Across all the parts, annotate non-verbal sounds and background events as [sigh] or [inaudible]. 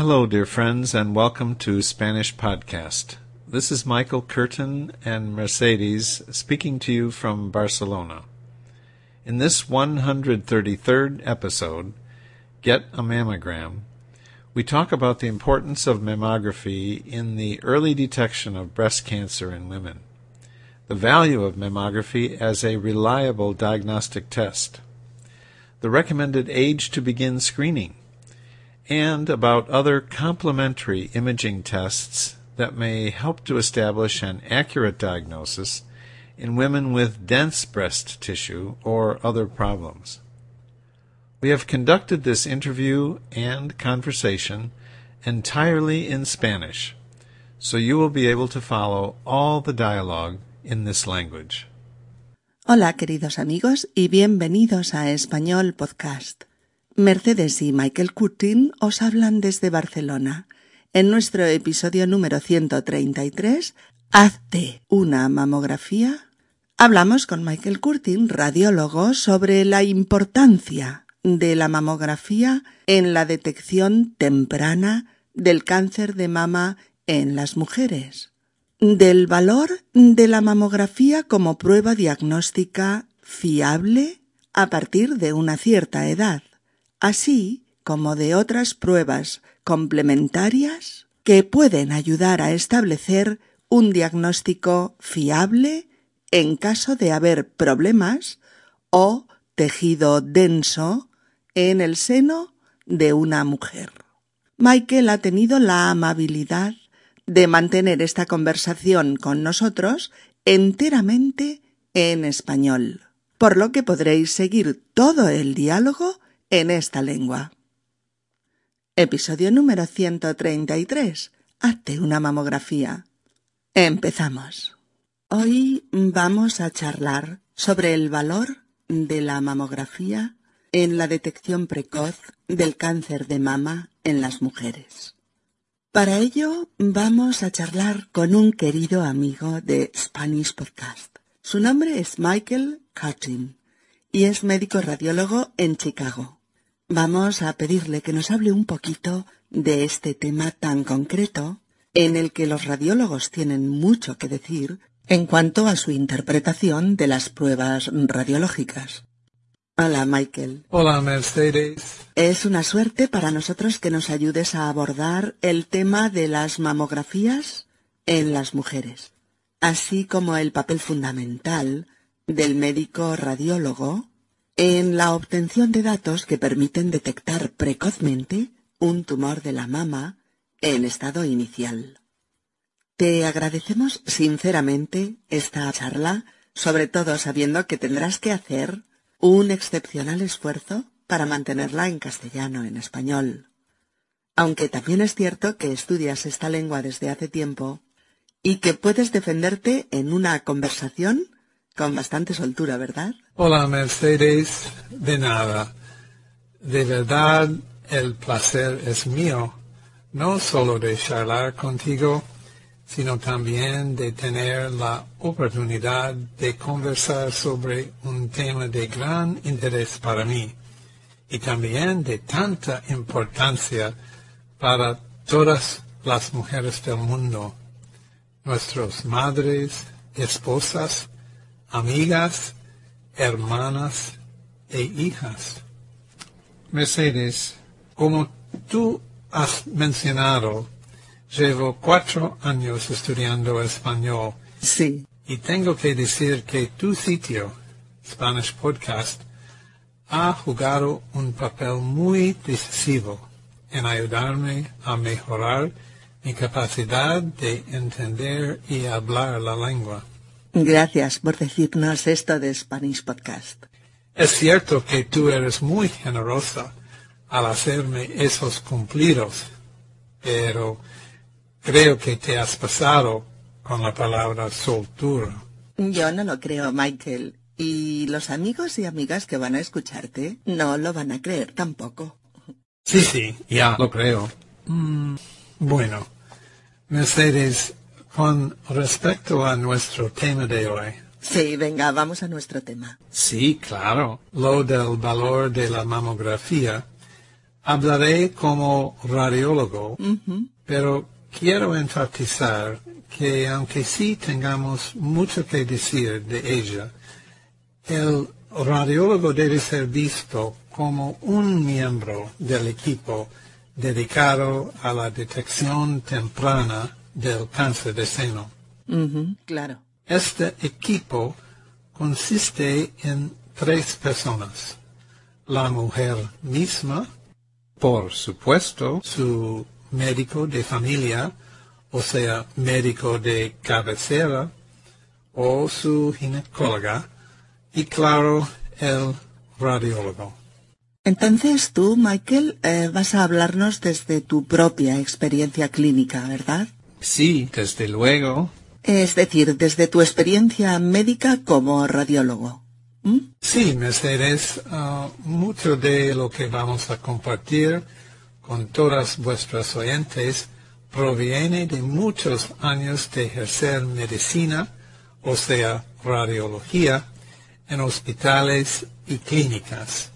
Hello, dear friends, and welcome to Spanish Podcast. This is Michael Curtin and Mercedes speaking to you from Barcelona. In this 133rd episode, Get a Mammogram, we talk about the importance of mammography in the early detection of breast cancer in women, the value of mammography as a reliable diagnostic test, the recommended age to begin screening, and about other complementary imaging tests that may help to establish an accurate diagnosis in women with dense breast tissue or other problems. We have conducted this interview and conversation entirely in Spanish, so you will be able to follow all the dialogue in this language. Hola queridos amigos y bienvenidos a Español Podcast. Mercedes y Michael Curtin os hablan desde Barcelona. En nuestro episodio número 133, Hazte una mamografía, hablamos con Michael Curtin, radiólogo, sobre la importancia de la mamografía en la detección temprana del cáncer de mama en las mujeres, del valor de la mamografía como prueba diagnóstica fiable a partir de una cierta edad, así como de otras pruebas complementarias que pueden ayudar a establecer un diagnóstico fiable en caso de haber problemas o tejido denso en el seno de una mujer. Michael ha tenido la amabilidad de mantener esta conversación con nosotros enteramente en español, por lo que podréis seguir todo el diálogo en esta lengua. Episodio número 133. Hazte una mamografía. Empezamos. Hoy vamos a charlar sobre el valor de la mamografía en la detección precoz del cáncer de mama en las mujeres. Para ello vamos a charlar con un querido amigo de Spanish Podcast. Su nombre es Michael Cutting y es médico radiólogo en Chicago. Vamos a pedirle que nos hable un poquito de este tema tan concreto en el que los radiólogos tienen mucho que decir en cuanto a su interpretación de las pruebas radiológicas. Hola, Michael. Hola, Mercedes. Es una suerte para nosotros que nos ayudes a abordar el tema de las mamografías en las mujeres, así como el papel fundamental del médico radiólogo en la obtención de datos que permiten detectar precozmente un tumor de la mama en estado inicial. Te agradecemos sinceramente esta charla, sobre todo sabiendo que tendrás que hacer un excepcional esfuerzo para mantenerla en castellano, en español. Aunque también es cierto que estudias esta lengua desde hace tiempo y que puedes defenderte en una conversación con bastante soltura, ¿verdad? Hola, Mercedes. De nada. De verdad, el placer es mío, no solo de charlar contigo, sino también de tener la oportunidad de conversar sobre un tema de gran interés para mí y también de tanta importancia para todas las mujeres del mundo, nuestras madres, esposas, amigas, hermanas e hijas. Mercedes, como tú has mencionado, llevo cuatro años estudiando español. Sí. Y tengo que decir que tu sitio, Spanish Podcast, ha jugado un papel muy decisivo en ayudarme a mejorar mi capacidad de entender y hablar la lengua. Gracias por decirnos esto de Spanish Podcast. Es cierto que tú eres muy generosa al hacerme esos cumplidos, pero creo que te has pasado con la palabra soltura. Yo no lo creo, Michael. Y los amigos y amigas que van a escucharte no lo van a creer tampoco. Sí, sí, ya lo creo. Mm, bueno, Mercedes, con respecto a nuestro tema de hoy. Sí, venga, vamos a nuestro tema. Sí, claro. Lo del valor de la mamografía. Hablaré como radiólogo, pero quiero enfatizar que aunque sí tengamos mucho que decir de ella, el radiólogo debe ser visto como un miembro del equipo dedicado a la detección temprana del cáncer de seno. Claro. Este equipo consiste en tres personas. La mujer misma, Por supuesto. su médico de familia, o sea, médico de cabecera, o su ginecóloga, y claro, el radiólogo. Entonces tú, Michael, eh, vas a hablarnos desde tu propia experiencia clínica, ¿verdad? Sí, desde luego. Es decir, desde tu experiencia médica como radiólogo. ¿Mm? Sí, Mercedes, ah, mucho de lo que vamos a compartir con todas vuestras oyentes proviene de muchos años de ejercer medicina, o sea, radiología, en hospitales y clínicas.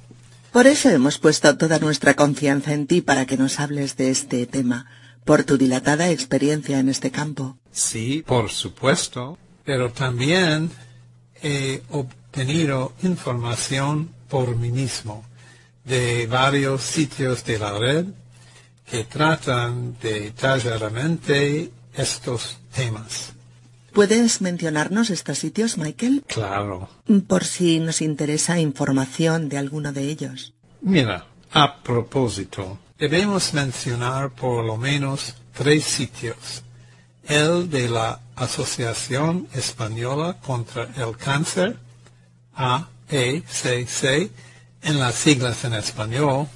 Por eso hemos puesto toda nuestra confianza en ti para que nos hables de este tema, por tu dilatada experiencia en este campo. Sí, por supuesto. Pero también he obtenido información por mí mismo de varios sitios de la red que tratan detalladamente estos temas. ¿Puedes mencionarnos estos sitios, Michael? Claro. Por si nos interesa información de alguno de ellos. Mira, a propósito, debemos mencionar por lo menos tres sitios. El de la Asociación Española contra el Cáncer, AECC, en las siglas en español.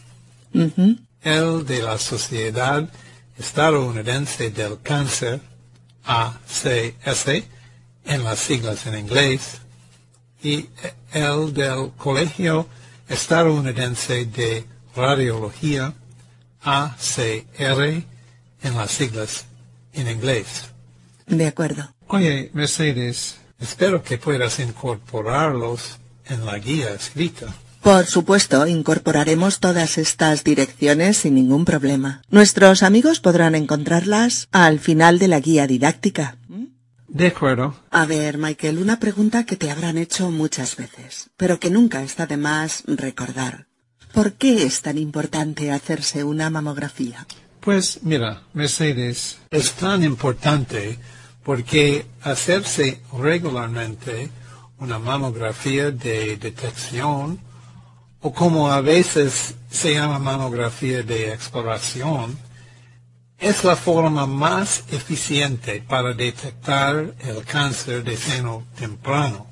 El de la Sociedad Estadounidense del Cáncer, ACS, en las siglas en inglés. Y el del Colegio Estadounidense de Radiología, ACR, en las siglas en inglés. De acuerdo. Oye, Mercedes, Espero que puedas incorporarlos en la guía escrita. Por supuesto, incorporaremos todas estas direcciones sin ningún problema. Nuestros amigos podrán encontrarlas al final de la guía didáctica. de acuerdo. A ver, Michael, una pregunta que te habrán hecho muchas veces, pero que nunca está de más recordar. ¿Por qué es tan importante hacerse una mamografía? Pues mira, Mercedes, Es tan importante porque hacerse regularmente una mamografía de detección o como a veces se llama mamografía de exploración, es la forma más eficiente para detectar el cáncer de seno temprano,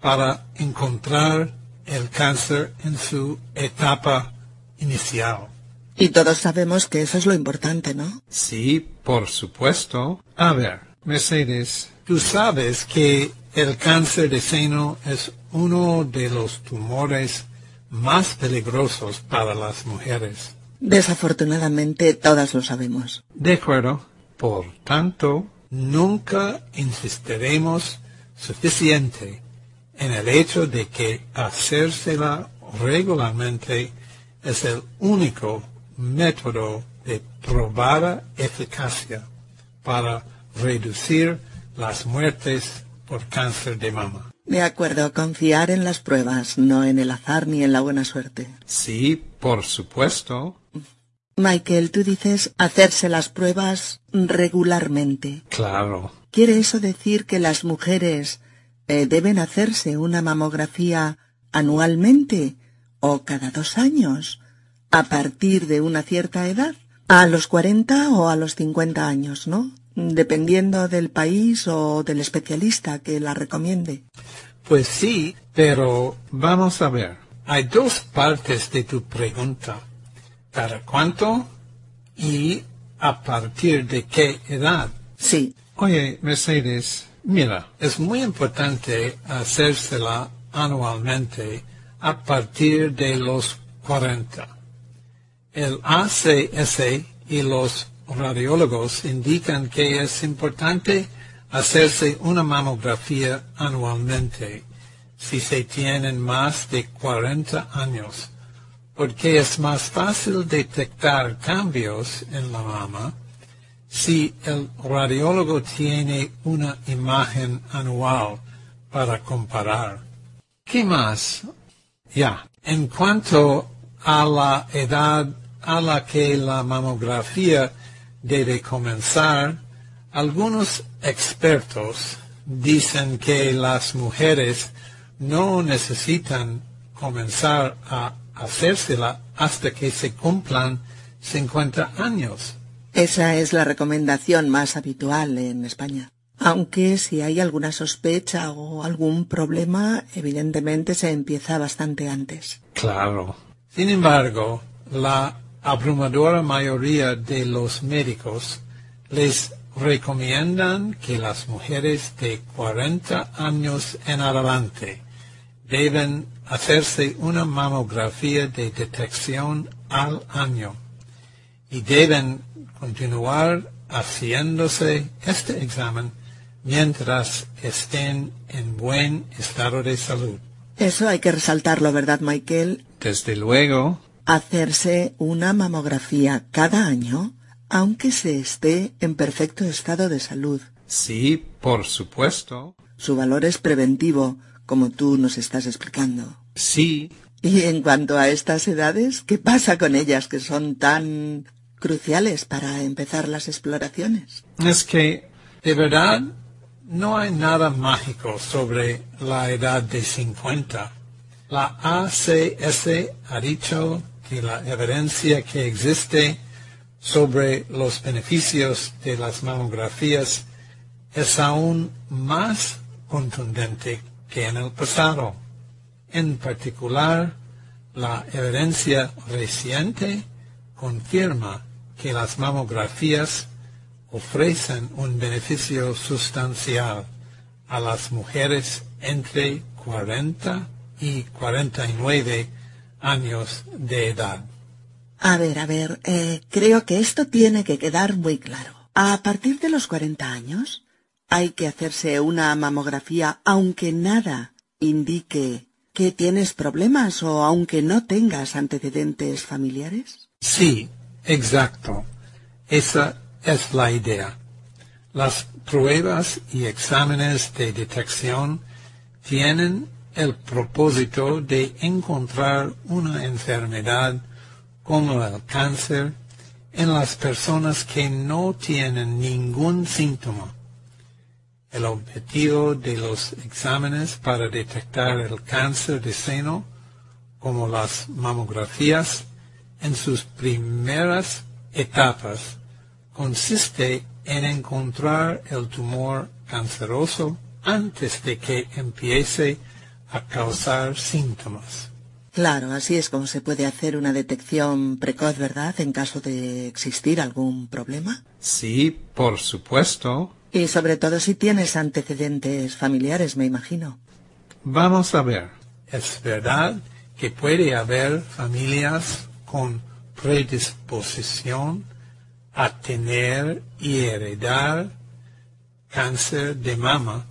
para encontrar el cáncer en su etapa inicial. Y todos sabemos que eso es lo importante, ¿no? sí, por supuesto. A ver, Mercedes, Tú sabes que el cáncer de seno es uno de los tumores más peligrosos para las mujeres. Desafortunadamente todas lo sabemos. de acuerdo. Por tanto, Nunca insistiremos suficiente en el hecho de que hacérsela regularmente es el único método de probada eficacia para reducir las muertes por cáncer de mama. De acuerdo, confiar en las pruebas, no en el azar ni en la buena suerte. sí, por supuesto. Michael, tú dices hacerse las pruebas regularmente. Claro. ¿Quiere eso decir que las mujeres eh, deben hacerse una mamografía anualmente o cada dos años a partir de una cierta edad? A los 40 o a los 50 años, ¿no? Dependiendo del país o del especialista que la recomiende. Pues sí, pero vamos a ver. Hay dos partes de tu pregunta. ¿Para cuánto? Y a partir de qué edad. Sí, Oye, Mercedes, mira, Es muy importante hacérsela anualmente a partir de los 40. El ACS y los radiólogos indican que es importante hacerse una mamografía anualmente si se tienen más de 40 años, porque es más fácil detectar cambios en la mama si el radiólogo tiene una imagen anual para comparar. ¿Qué más? Ya, en cuanto a la edad a la que la mamografía debe comenzar, algunos expertos dicen que las mujeres no necesitan comenzar a hacérsela hasta que se cumplan 50 años. Esa es la recomendación más habitual en España. Aunque si hay alguna sospecha o algún problema, evidentemente se empieza bastante antes. Claro. Sin embargo, la abrumadora mayoría de los médicos les recomiendan que las mujeres de 40 años en adelante deben hacerse una mamografía de detección al año y deben continuar haciéndose este examen mientras estén en buen estado de salud. Eso hay que resaltarlo, ¿verdad, Michael? Desde luego. Hacerse una mamografía cada año, aunque se esté en perfecto estado de salud. Sí, por supuesto. Su valor es preventivo, como tú nos estás explicando. Sí. Y en cuanto a estas edades, ¿qué pasa con ellas que son tan cruciales para empezar las exploraciones? Es que, de verdad, no hay nada mágico sobre la edad de 50. La ACS ha dicho que la evidencia que existe sobre los beneficios de las mamografías es aún más contundente que en el pasado. En particular, la evidencia reciente confirma que las mamografías ofrecen un beneficio sustancial a las mujeres entre 40 y 49 años de edad. A ver, a ver, eh, creo que esto tiene que quedar muy claro. A partir de los 40 años, hay que hacerse una mamografía aunque nada indique que tienes problemas o aunque no tengas antecedentes familiares. Sí, exacto. Esa es la idea. Las pruebas y exámenes de detección tienen el propósito de encontrar una enfermedad como el cáncer en las personas que no tienen ningún síntoma. El objetivo de los exámenes para detectar el cáncer de seno, como las mamografías, en sus primeras etapas, consiste en encontrar el tumor canceroso antes de que empiece a causar síntomas. Claro, así es como se puede hacer una detección precoz, ¿verdad? En caso de existir algún problema. Sí, por supuesto. Y sobre todo si tienes antecedentes familiares, me imagino. Vamos a ver. Es verdad que puede haber familias con predisposición a tener y heredar cáncer de mama,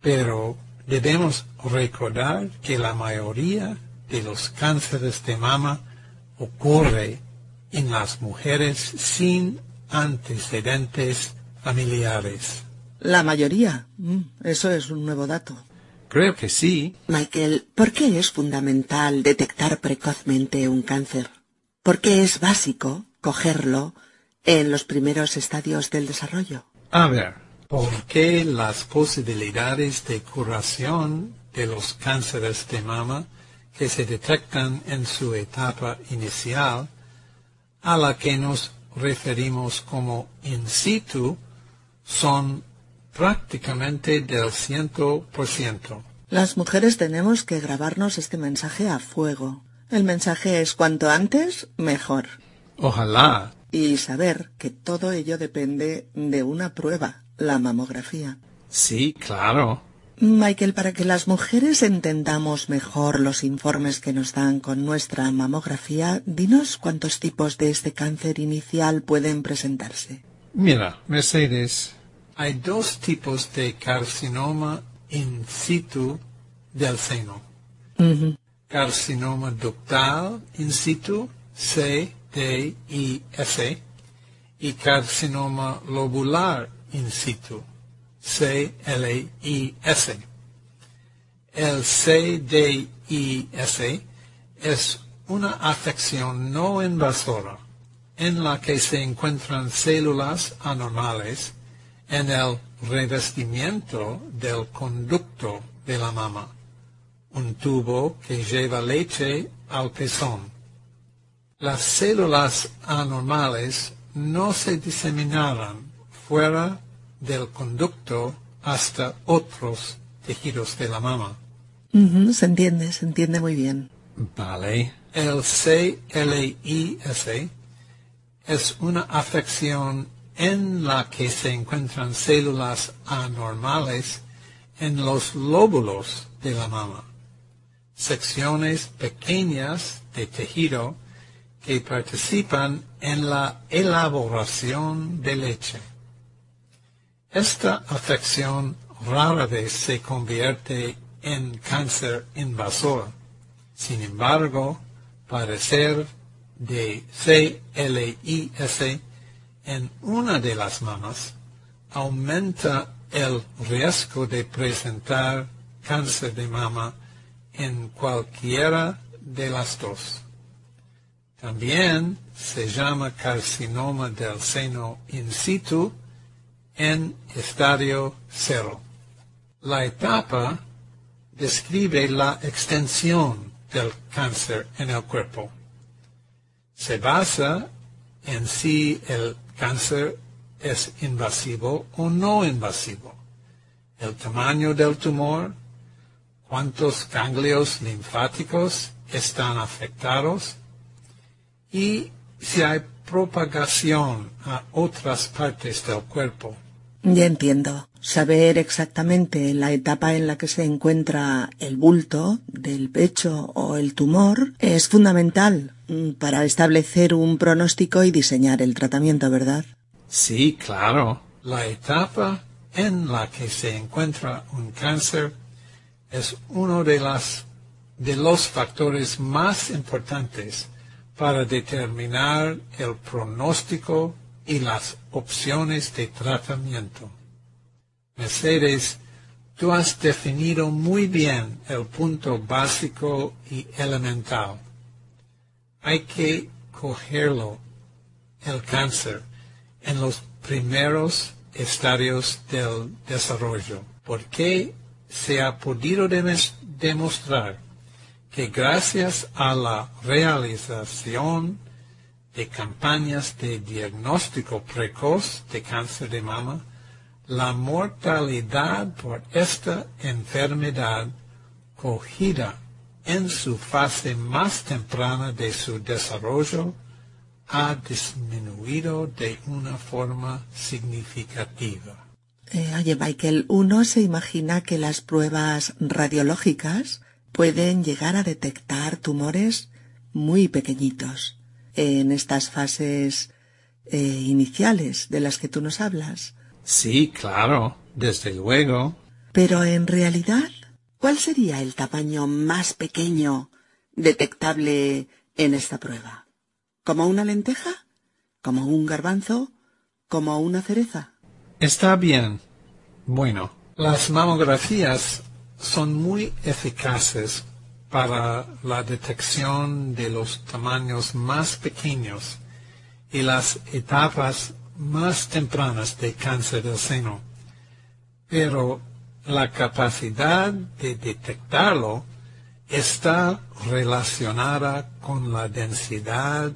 pero debemos recordar que la mayoría de los cánceres de mama ocurre en las mujeres sin antecedentes familiares. La mayoría. Mm, eso es un nuevo dato. Creo que sí. Michael, ¿por qué es fundamental detectar precozmente un cáncer? ¿Por qué es básico cogerlo en los primeros estadios del desarrollo? A ver, porque las posibilidades de curación de los cánceres de mama que se detectan en su etapa inicial, a la que nos referimos como in situ, son prácticamente del ciento por ciento. Las mujeres tenemos que grabarnos este mensaje a fuego. El mensaje es cuanto antes, mejor. Ojalá. Y saber que todo ello depende de una prueba, la mamografía. Sí, claro. Michael, para que las mujeres entendamos mejor los informes que nos dan con nuestra mamografía, dinos cuántos tipos de este cáncer inicial pueden presentarse. Mira, Mercedes, hay dos tipos de carcinoma in situ del seno. carcinoma ductal in situ, CDIS, y carcinoma lobular in situ, CLIS. El CDIS es una afección no invasora en la que se encuentran células anormales en el revestimiento del conducto de la mama, un tubo que lleva leche al pezón. Las células anormales no se diseminarán fuera del conducto hasta otros tejidos de la mama. Se entiende, se entiende muy bien. Vale. El CLIS es una afección en la que se encuentran células anormales en los lóbulos de la mama, secciones pequeñas de tejido que participan en la elaboración de leche. Esta afección rara vez se convierte en cáncer invasor. Sin embargo, parecer de CLIS en una de las mamas aumenta el riesgo de presentar cáncer de mama en cualquiera de las dos. También se llama carcinoma del seno in situ en estadio cero. La etapa describe la extensión del cáncer en el cuerpo. Se basa en si el cáncer es invasivo o no invasivo, el tamaño del tumor, cuántos ganglios linfáticos están afectados y si hay propagación a otras partes del cuerpo. Ya entiendo. Saber exactamente la etapa en la que se encuentra el bulto del pecho o el tumor es fundamental mm, para establecer un pronóstico y diseñar el tratamiento, ¿verdad? Sí, claro. La etapa en la que se encuentra un cáncer es uno de, las, de los factores más importantes para determinar el pronóstico y las opciones de tratamiento. Mercedes, tú has definido muy bien el punto básico y elemental. Hay que cogerlo, el cáncer, en los primeros estadios del desarrollo, porque se ha podido demostrar que gracias a la realización de campañas de diagnóstico precoz de cáncer de mama, la mortalidad por esta enfermedad cogida en su fase más temprana de su desarrollo ha disminuido de una forma significativa. Eh, oye, Michael, uno se imagina que las pruebas radiológicas pueden llegar a detectar tumores muy pequeñitos en estas fases eh, iniciales de las que tú nos hablas. Sí, claro. Desde luego. Pero en realidad, ¿cuál sería el tamaño más pequeño detectable en esta prueba? ¿Como una lenteja? ¿Como un garbanzo? ¿Como una cereza? Está bien. Bueno, Las mamografías son muy eficaces para la detección de los tamaños más pequeños y las etapas más tempranas de cáncer del seno. Pero la capacidad de detectarlo está relacionada con la densidad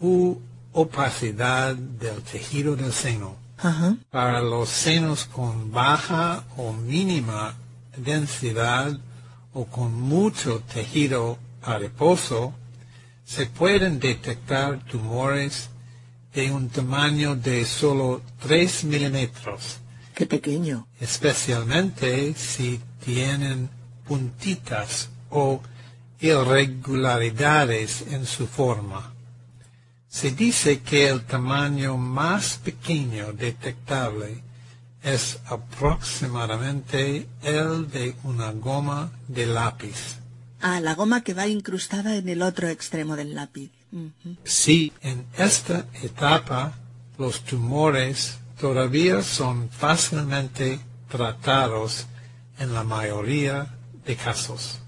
u opacidad del tejido del seno. Para los senos con baja o mínima densidad o con mucho tejido adiposo, se pueden detectar tumores de un tamaño de solo 3 milímetros, Qué pequeño. especialmente si tienen puntitas o irregularidades en su forma. Se dice que el tamaño más pequeño detectable es aproximadamente el de una goma de lápiz. Ah, la goma que va incrustada en el otro extremo del lápiz. Sí, en esta etapa los tumores todavía son fácilmente tratados en la mayoría de casos.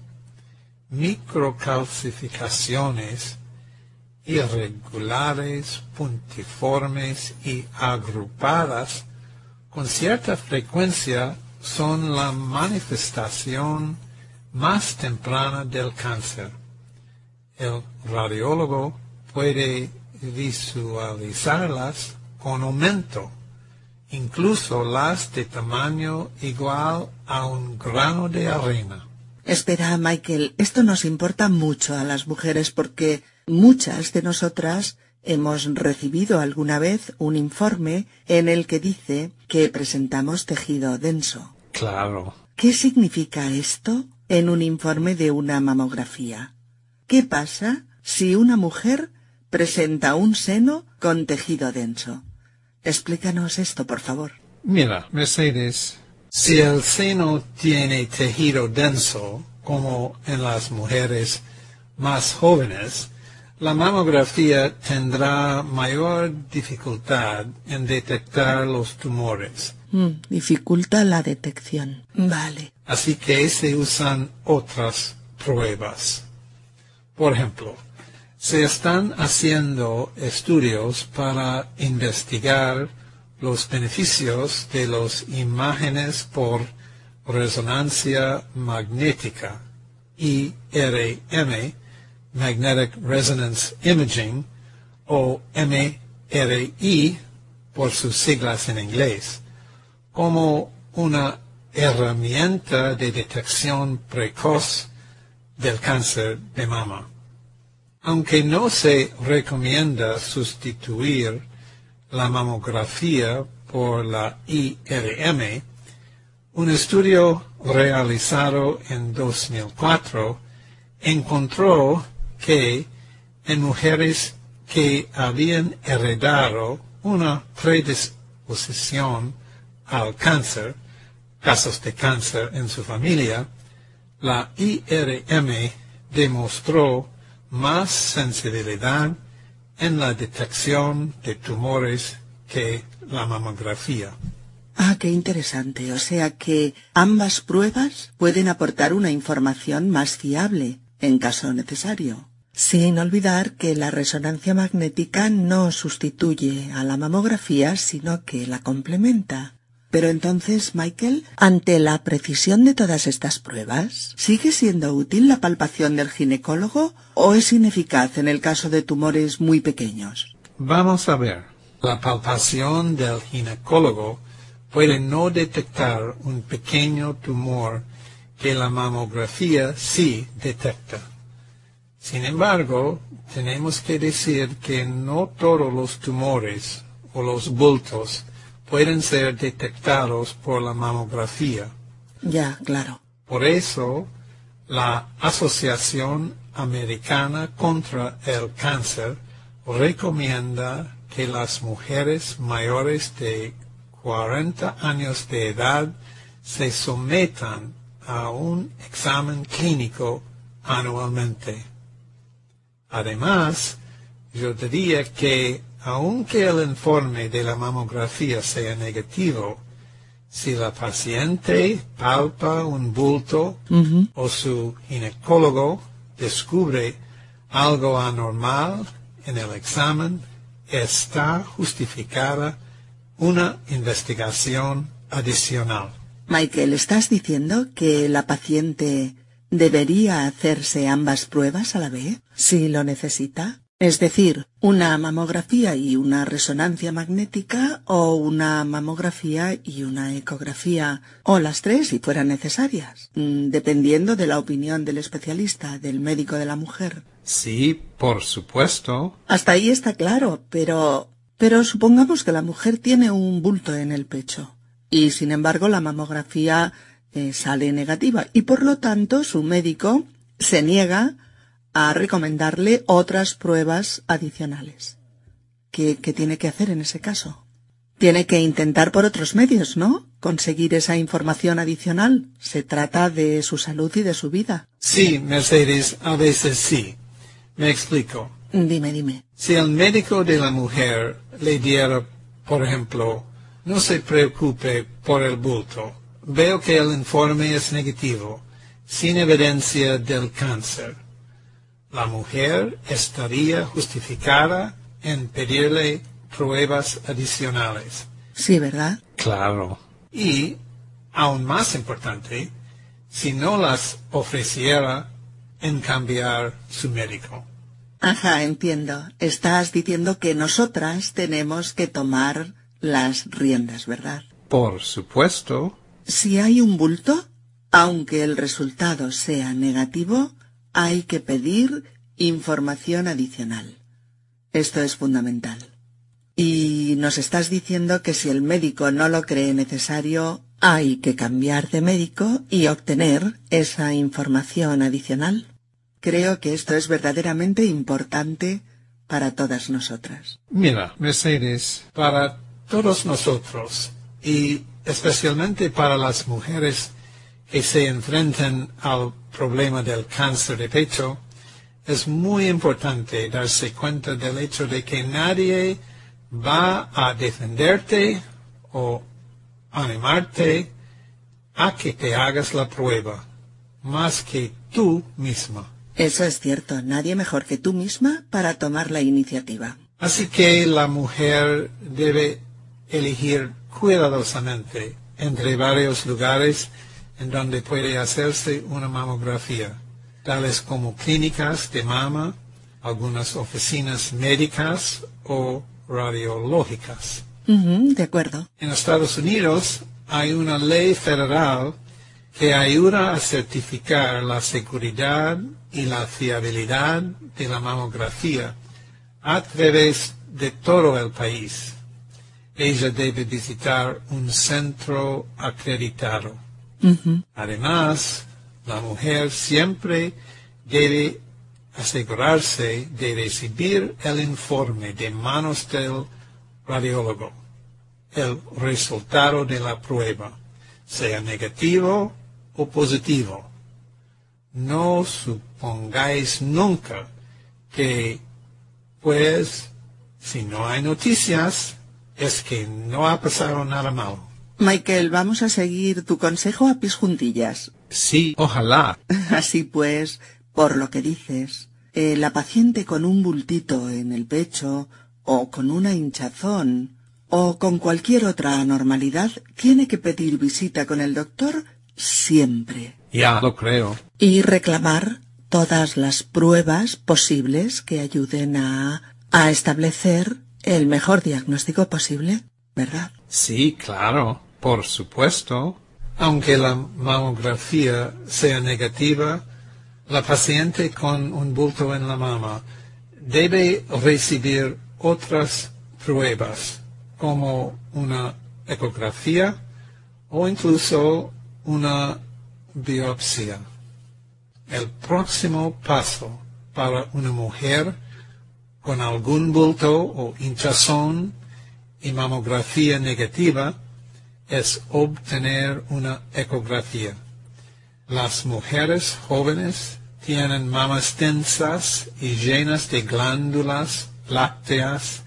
Microcalcificaciones irregulares, puntiformes y agrupadas con cierta frecuencia son la manifestación más temprana del cáncer. El radiólogo puede visualizarlas con aumento, incluso las de tamaño igual a un grano de arena. Espera, Michael, esto nos importa mucho a las mujeres porque muchas de nosotras hemos recibido alguna vez un informe en el que dice que presentamos tejido denso. Claro. ¿Qué significa esto en un informe de una mamografía? ¿Qué pasa si una mujer presenta un seno con tejido denso? Explícanos esto, por favor. Mira, Mercedes, si el seno tiene tejido denso, como en las mujeres más jóvenes, la mamografía tendrá mayor dificultad en detectar los tumores. Mm, dificulta la detección. Vale. Así que se usan otras pruebas. Por ejemplo, se están haciendo estudios para investigar los beneficios de las imágenes por resonancia magnética, IRM, Magnetic Resonance Imaging, o MRI por sus siglas en inglés, como una herramienta de detección precoz del cáncer de mama. Aunque no se recomienda sustituir la mamografía por la IRM, un estudio realizado en 2004 encontró que en mujeres que habían heredado una predisposición al cáncer, casos de cáncer en su familia, la IRM demostró más sensibilidad en la detección de tumores que la mamografía. Ah, qué interesante. O sea que ambas pruebas pueden aportar una información más fiable en caso necesario. Sin olvidar que la resonancia magnética no sustituye a la mamografía, sino que la complementa. Pero entonces, Michael, ante la precisión de todas estas pruebas, ¿sigue siendo útil la palpación del ginecólogo o es ineficaz en el caso de tumores muy pequeños? Vamos a ver. La palpación del ginecólogo puede no detectar un pequeño tumor que la mamografía sí detecta. Sin embargo, tenemos que decir que no todos los tumores o los bultos pueden ser detectados por la mamografía. Ya, claro. Por eso, la Asociación Americana contra el Cáncer recomienda que las mujeres mayores de 40 años de edad se sometan a un examen clínico anualmente. Además, yo diría que aunque el informe de la mamografía sea negativo, si la paciente palpa un bulto o su ginecólogo descubre algo anormal en el examen, está justificada una investigación adicional. Michael, ¿estás diciendo que la paciente debería hacerse ambas pruebas a la vez si lo necesita? Es decir, una mamografía y una resonancia magnética o una mamografía y una ecografía o las tres si fueran necesarias, mm, dependiendo de la opinión del especialista, del médico de la mujer. Sí, por supuesto. Hasta ahí está claro, pero pero supongamos que la mujer tiene un bulto en el pecho y sin embargo la mamografía eh, sale negativa y por lo tanto su médico se niega a recomendarle otras pruebas adicionales. ¿Qué, qué tiene que hacer en ese caso? Tiene que intentar por otros medios, ¿no? Conseguir esa información adicional. Se trata de su salud y de su vida. Sí, Mercedes, a veces sí. Me explico. Dime, dime. Si el médico de la mujer le diera, por ejemplo, no se preocupe por el bulto, veo que el informe es negativo, sin evidencia del cáncer, la mujer estaría justificada en pedirle pruebas adicionales. Sí, ¿verdad? Claro. Y, aún más importante, si no las ofreciera en cambiar su médico. Ajá, entiendo. Estás diciendo que nosotras tenemos que tomar las riendas, ¿verdad? Por supuesto. Si hay un bulto, aunque el resultado sea negativo, hay que pedir información adicional. Esto es fundamental. Y nos estás diciendo que si el médico no lo cree necesario, hay que cambiar de médico y obtener esa información adicional. Creo que esto es verdaderamente importante para todas nosotras. Mira, Mercedes, para todos nosotros y especialmente para las mujeres que se enfrentan al problema del cáncer de pecho, es muy importante darse cuenta del hecho de que nadie va a defenderte o animarte a que te hagas la prueba, más que tú misma. Eso es cierto, nadie mejor que tú misma para tomar la iniciativa. Así que la mujer debe elegir cuidadosamente entre varios lugares en donde puede hacerse una mamografía, tales como clínicas de mama, algunas oficinas médicas o radiológicas. De acuerdo. En Estados Unidos hay una ley federal que ayuda a certificar la seguridad y la fiabilidad de la mamografía a través de todo el país. Ella debe visitar un centro acreditado. Además, la mujer siempre debe asegurarse de recibir el informe de manos del radiólogo, el resultado de la prueba, sea negativo o positivo. No supongáis nunca que, pues, si no hay noticias, es que no ha pasado nada malo. Michael, vamos a seguir tu consejo a pies juntillas. Sí, ojalá. [laughs] Así pues, por lo que dices, eh, la paciente con un bultito en el pecho, o con una hinchazón, o con cualquier otra anormalidad, tiene que pedir visita con el doctor siempre. Ya lo creo. Y reclamar todas las pruebas posibles que ayuden a, a establecer el mejor diagnóstico posible, ¿verdad? Sí, claro, por supuesto. Aunque la mamografía sea negativa, la paciente con un bulto en la mama debe recibir otras pruebas como una ecografía o incluso una biopsia. El próximo paso para una mujer con algún bulto o hinchazón y mamografía negativa es obtener una ecografía. Las mujeres jóvenes tienen mamas tensas y llenas de glándulas lácteas,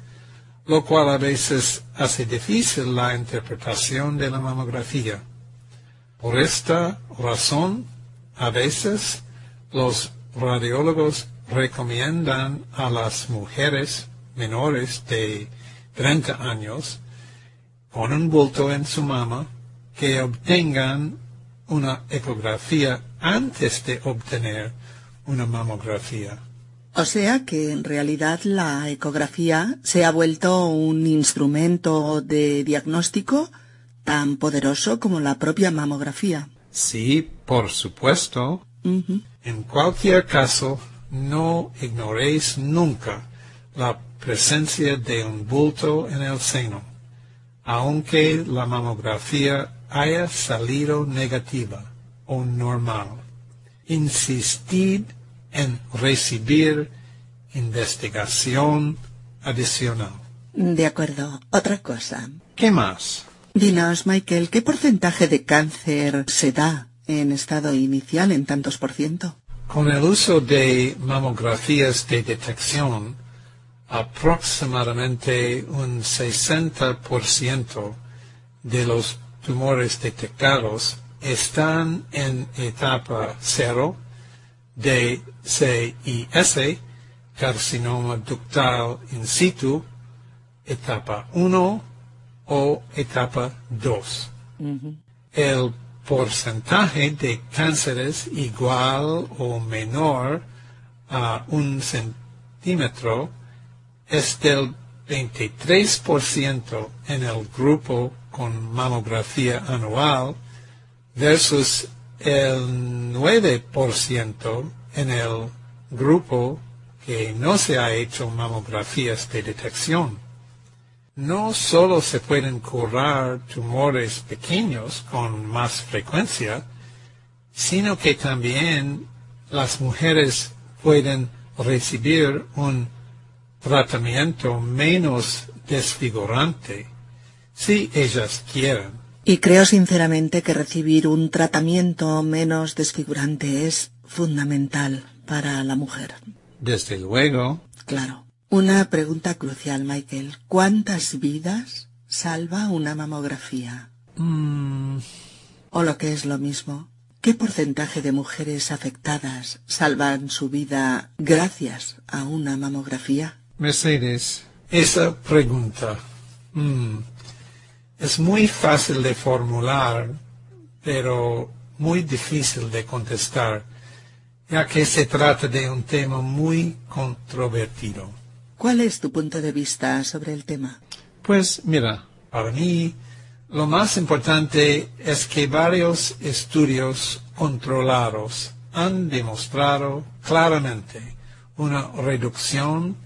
lo cual a veces hace difícil la interpretación de la mamografía. Por esta razón, a veces los radiólogos recomiendan a las mujeres menores de 30 años con un bulto en su mama que obtengan una ecografía antes de obtener una mamografía. O sea que en realidad la ecografía se ha vuelto un instrumento de diagnóstico tan poderoso como la propia mamografía. Sí, por supuesto. En cualquier caso, no ignoréis nunca la presencia de un bulto en el seno, aunque la mamografía haya salido negativa o normal. Insistid en recibir investigación adicional. De acuerdo. Otra cosa. ¿Qué más? Dinos, Michael, ¿qué porcentaje de cáncer se da en estado inicial en tantos por ciento? Con el uso de mamografías de detección, aproximadamente un 60% de los tumores detectados están en etapa 0 de CIS, carcinoma ductal in situ, etapa 1 o etapa 2. El porcentaje de cánceres igual o menor a un centímetro es del 23% en el grupo con mamografía anual versus el 9% en el grupo que no se ha hecho mamografías de detección. No solo se pueden curar tumores pequeños con más frecuencia, sino que también las mujeres pueden recibir un tratamiento menos desfigurante si ellas quieren. Y creo sinceramente que recibir un tratamiento menos desfigurante es fundamental para la mujer. Desde luego. Claro. Una pregunta crucial, Michael. ¿Cuántas vidas salva una mamografía? Mm, O lo que es lo mismo, ¿qué porcentaje de mujeres afectadas salvan su vida gracias a una mamografía? Mercedes, esa pregunta mm, es muy fácil de formular, pero muy difícil de contestar, ya que se trata de un tema muy controvertido. ¿Cuál es tu punto de vista sobre el tema? pues mira, Para mí, lo más importante es que varios estudios controlados han demostrado claramente una reducción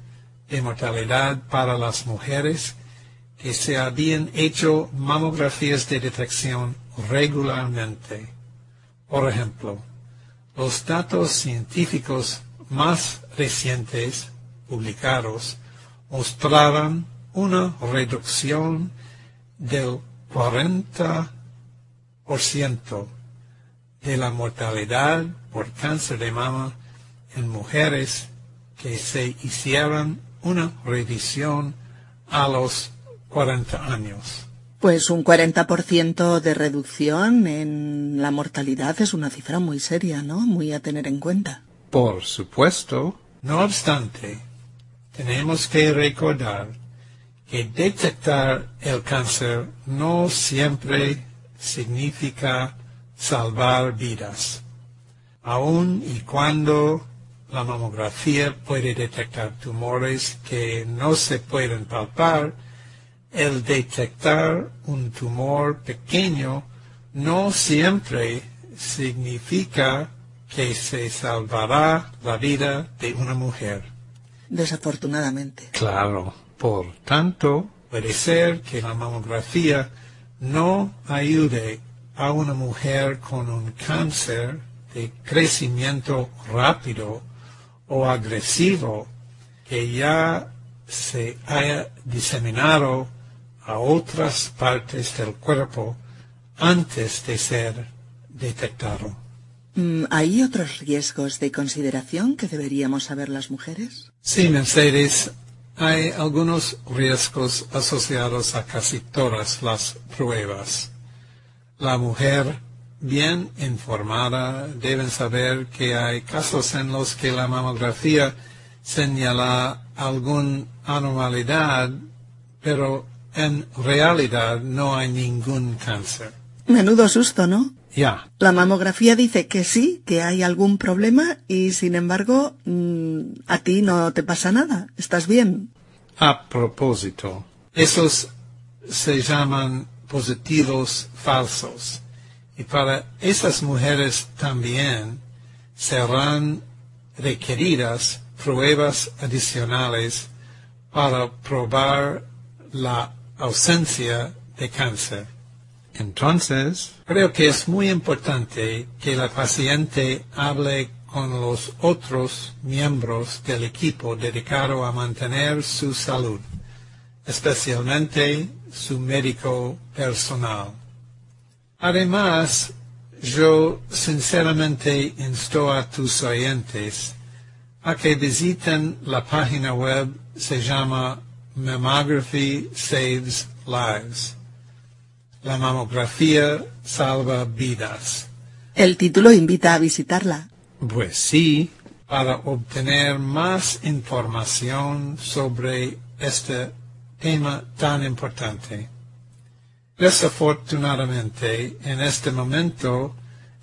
de mortalidad para las mujeres que se habían hecho mamografías de detección regularmente. Por ejemplo, los datos científicos más recientes publicados mostraban una reducción del 40% de la mortalidad por cáncer de mama en mujeres que se hicieron una revisión a los 40 años. Pues un 40% de reducción en la mortalidad es una cifra muy seria, ¿no? Muy a tener en cuenta. por supuesto, No obstante, tenemos que recordar que detectar el cáncer no siempre significa salvar vidas. Aun y cuando la mamografía puede detectar tumores que no se pueden palpar, el detectar un tumor pequeño no siempre significa que se salvará la vida de una mujer. Desafortunadamente. claro. Por tanto, Puede ser que la mamografía no ayude a una mujer con un cáncer de crecimiento rápido o agresivo que ya se haya diseminado a otras partes del cuerpo antes de ser detectado. Mm, ¿Hay otros riesgos de consideración que deberíamos saber las mujeres? Sí, Mercedes, hay algunos riesgos asociados a casi todas las pruebas. La mujer bien informada debe saber que hay casos en los que la mamografía señala alguna anormalidad, pero en realidad no hay ningún cáncer. Menudo susto, ¿no? Ya, La mamografía dice que sí, que hay algún problema y sin embargo mm, a ti no te pasa nada. ¿Estás bien? a propósito, Esos se llaman positivos falsos. Y para esas mujeres también serán requeridas pruebas adicionales para probar la ausencia de cáncer. Entonces, Creo que es muy importante que la paciente hable con los otros miembros del equipo dedicado a mantener su salud, especialmente su médico personal. Además, Yo sinceramente insto a tus oyentes a que visiten la página web, se llama Mammography Saves Lives. La mamografía salva vidas. El título invita a visitarla. Pues sí, para obtener más información sobre este tema tan importante. Desafortunadamente, en este momento,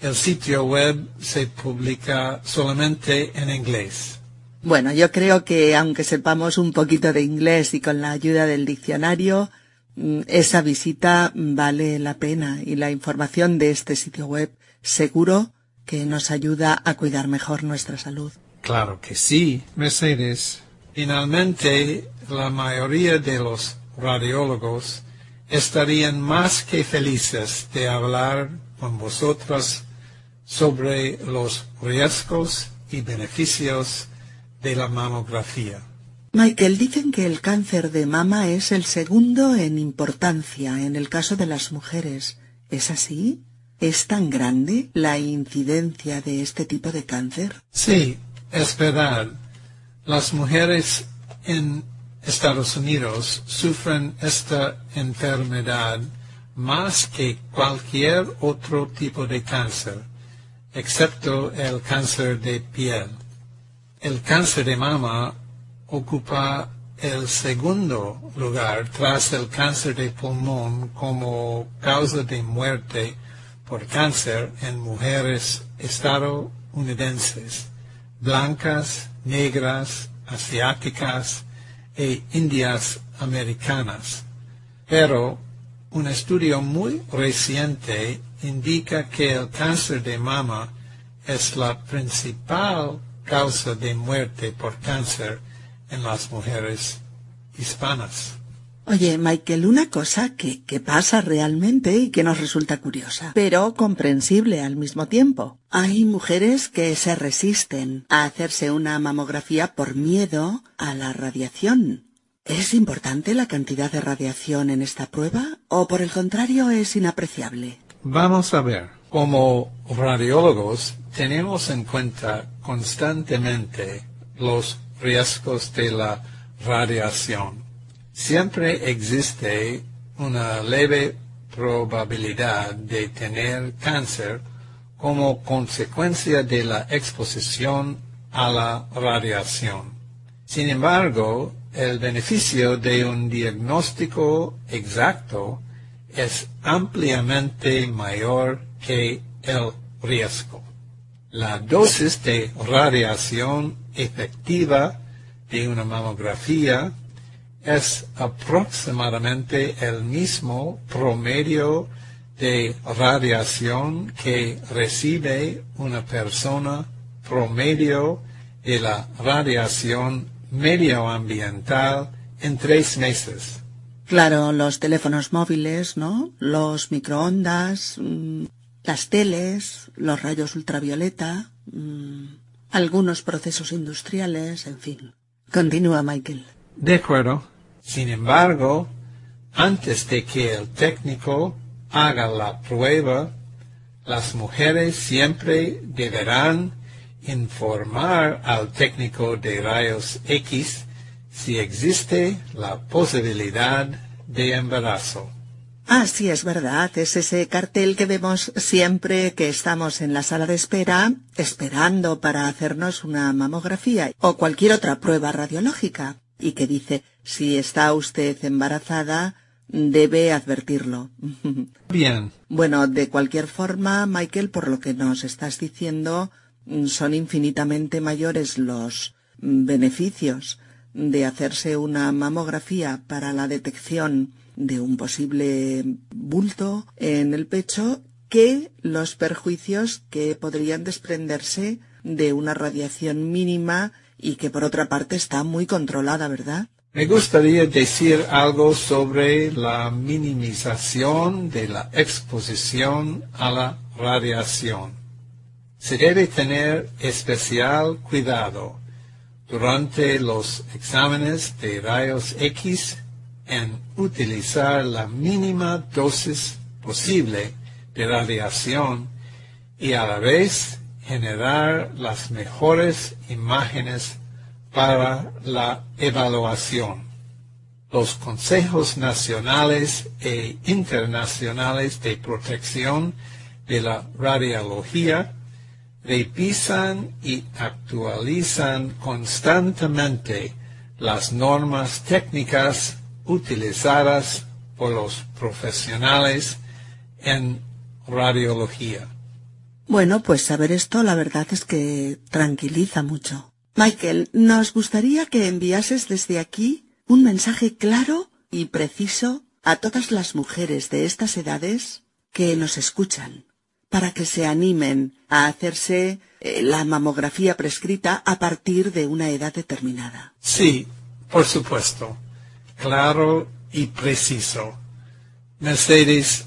el sitio web se publica solamente en inglés. Bueno, yo creo que aunque sepamos un poquito de inglés y con la ayuda del diccionario, esa visita vale la pena y la información de este sitio web seguro que nos ayuda a cuidar mejor nuestra salud. Claro que sí, Mercedes. Finalmente, la mayoría de los radiólogos estarían más que felices de hablar con vosotros sobre los riesgos y beneficios de la mamografía. Michael, dicen que el cáncer de mama es el segundo en importancia en el caso de las mujeres. ¿Es así? ¿Es tan grande la incidencia de este tipo de cáncer? Sí, es verdad. Las mujeres en Estados Unidos sufren esta enfermedad más que cualquier otro tipo de cáncer, excepto el cáncer de piel. El cáncer de mama ocupa el segundo lugar tras el cáncer de pulmón como causa de muerte por cáncer en mujeres estadounidenses, blancas, negras, asiáticas e indias americanas. Pero un estudio muy reciente indica que el cáncer de mama es la principal causa de muerte por cáncer en las mujeres hispanas. Oye, Michael, una cosa que, que pasa realmente y que nos resulta curiosa, pero comprensible al mismo tiempo. Hay mujeres que se resisten a hacerse una mamografía por miedo a la radiación. ¿Es importante la cantidad de radiación en esta prueba o por el contrario es inapreciable? Vamos a ver. Como radiólogos tenemos en cuenta constantemente los riesgos de la radiación Siempre existe una leve probabilidad de tener cáncer como consecuencia de la exposición a la radiación. Sin embargo, el beneficio de un diagnóstico exacto es ampliamente mayor que el riesgo. La dosis de radiación efectiva de una mamografía es aproximadamente el mismo promedio de radiación que recibe una persona promedio de la radiación medioambiental en tres meses. Claro, los teléfonos móviles, ¿no? Los microondas, mm, las teles, los rayos ultravioleta, mm, algunos procesos industriales, en fin. Continúa, Michael. De acuerdo. Sin embargo, antes de que el técnico haga la prueba, las mujeres siempre deberán informar al técnico de rayos X si existe la posibilidad de embarazo. Ah, sí, es verdad. Es ese cartel que vemos siempre que estamos en la sala de espera, esperando para hacernos una mamografía o cualquier otra prueba radiológica y que dice, si está usted embarazada, debe advertirlo. [laughs] Bien. Bueno, de cualquier forma, Michael, por lo que nos estás diciendo, son infinitamente mayores los beneficios de hacerse una mamografía para la detección de un posible bulto en el pecho que los perjuicios que podrían desprenderse de una radiación mínima y que por otra parte está muy controlada, ¿verdad? Me gustaría decir algo sobre la minimización de la exposición a la radiación. Se debe tener especial cuidado durante los exámenes de rayos X en utilizar la mínima dosis posible de radiación y a la vez generar las mejores imágenes para la evaluación. Los consejos nacionales e internacionales de protección de la radiología revisan y actualizan constantemente las normas técnicas utilizadas por los profesionales en radiología. Bueno, pues saber esto la verdad es que tranquiliza mucho. Michael, nos gustaría que enviases desde aquí un mensaje claro y preciso a todas las mujeres de estas edades que nos escuchan, para que se animen a hacerse eh, la mamografía prescrita a partir de una edad determinada. Sí, por supuesto. Claro y preciso. Mercedes,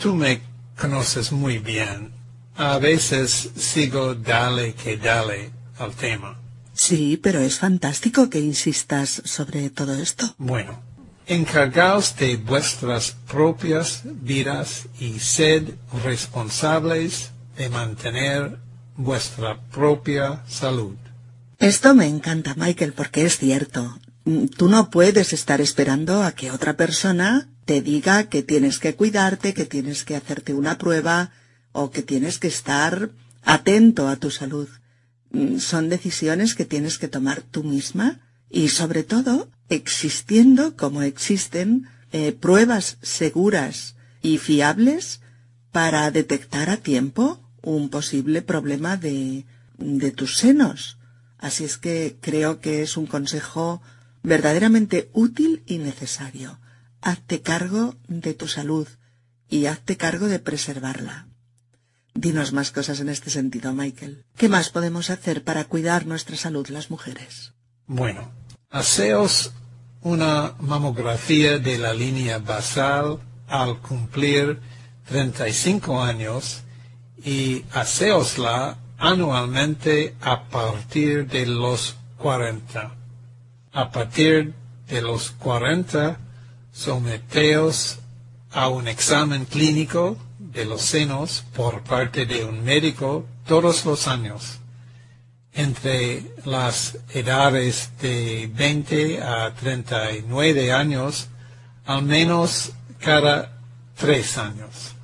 tú me conoces muy bien. A veces sigo dale que dale al tema. Sí, pero es fantástico que insistas sobre todo esto. Bueno, encargaos de vuestras propias vidas y sed responsables de mantener vuestra propia salud. Esto me encanta, Michael, porque es cierto. Tú no puedes estar esperando a que otra persona te diga que tienes que cuidarte, que tienes que hacerte una prueba o que tienes que estar atento a tu salud. Mm, Son decisiones que tienes que tomar tú misma y sobre todo existiendo como existen eh, pruebas seguras y fiables para detectar a tiempo un posible problema de, de tus senos. Así es que creo que es un consejo verdaderamente útil y necesario. Hazte cargo de tu salud y hazte cargo de preservarla. Dinos más cosas en este sentido, Michael. ¿Qué más podemos hacer para cuidar nuestra salud las mujeres? Bueno, haceos una mamografía de la línea basal al cumplir 35 años y haceosla anualmente a partir de los 40. A partir de los 40, someteos a un examen clínico de los senos por parte de un médico todos los años. Entre las edades de 20 a 39 años, al menos cada tres años.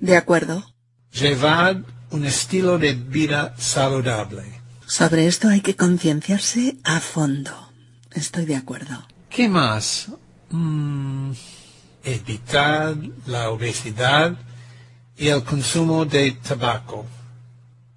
De acuerdo. Llevad un estilo de vida saludable. Sobre esto hay que concienciarse a fondo. Estoy de acuerdo. ¿Qué más? Mm, evitad la obesidad y el consumo de tabaco.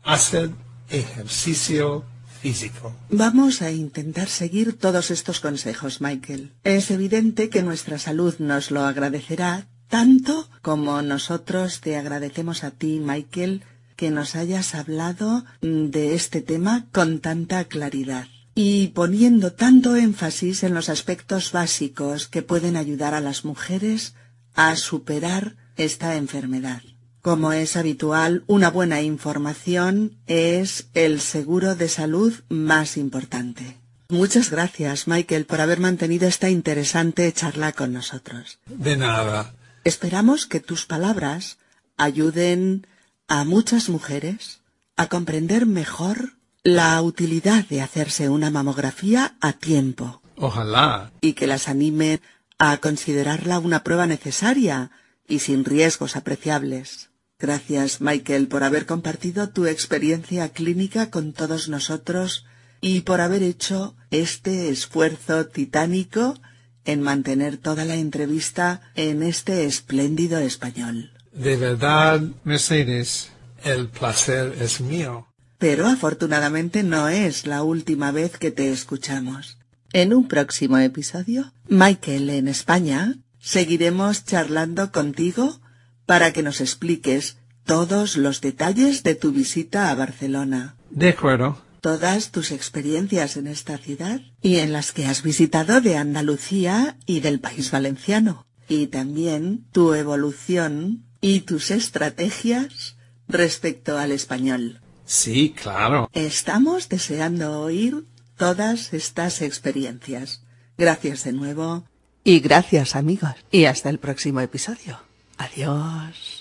Haced ejercicio físico. Vamos a intentar seguir todos estos consejos, Michael. Es evidente que nuestra salud nos lo agradecerá tanto como nosotros te agradecemos a ti, Michael, que nos hayas hablado de este tema con tanta claridad y poniendo tanto énfasis en los aspectos básicos que pueden ayudar a las mujeres a superar esta enfermedad. Como es habitual, una buena información es el seguro de salud más importante. Muchas gracias, Michael, por haber mantenido esta interesante charla con nosotros. De nada. Esperamos que tus palabras ayuden a muchas mujeres a comprender mejor la utilidad de hacerse una mamografía a tiempo Ojalá. y que las animen a considerarla una prueba necesaria y sin riesgos apreciables. Gracias, Michael, por haber compartido tu experiencia clínica con todos nosotros y por haber hecho este esfuerzo titánico en mantener toda la entrevista en este espléndido español. De verdad, Mercedes, el placer es mío. Pero afortunadamente no es la última vez que te escuchamos. En un próximo episodio, Michael en España, seguiremos charlando contigo para que nos expliques todos los detalles de tu visita a Barcelona, de acuerdo. todas tus experiencias en esta ciudad y en las que has visitado de Andalucía y del país valenciano, y también tu evolución y tus estrategias respecto al español. Sí, claro. Estamos deseando oír todas estas experiencias. Gracias de nuevo. Y gracias amigos. Y hasta el próximo episodio. Adiós.